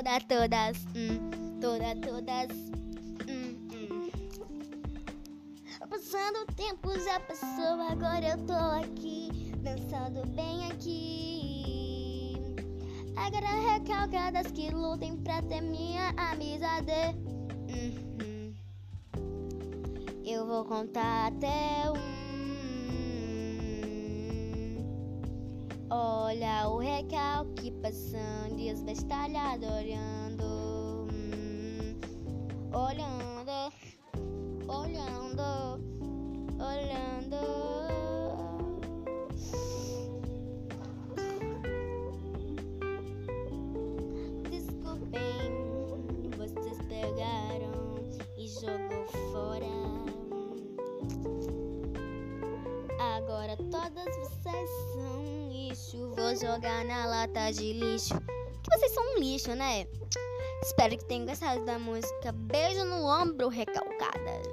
toda, todas, hum, toda, todas. Hum, hum. Passando o tempo já passou, agora eu tô aqui, dançando bem aqui. Agora recalcadas que lutem pra ter minha amizade. Uhum. Eu vou contar até um. Olha o recalque passando e as bestalhadas olhando. Hum, olhando, todas vocês são lixo. Vou jogar na lata de lixo. Que vocês são um lixo, né? Espero que tenham gostado da música. Beijo no ombro, recalcadas.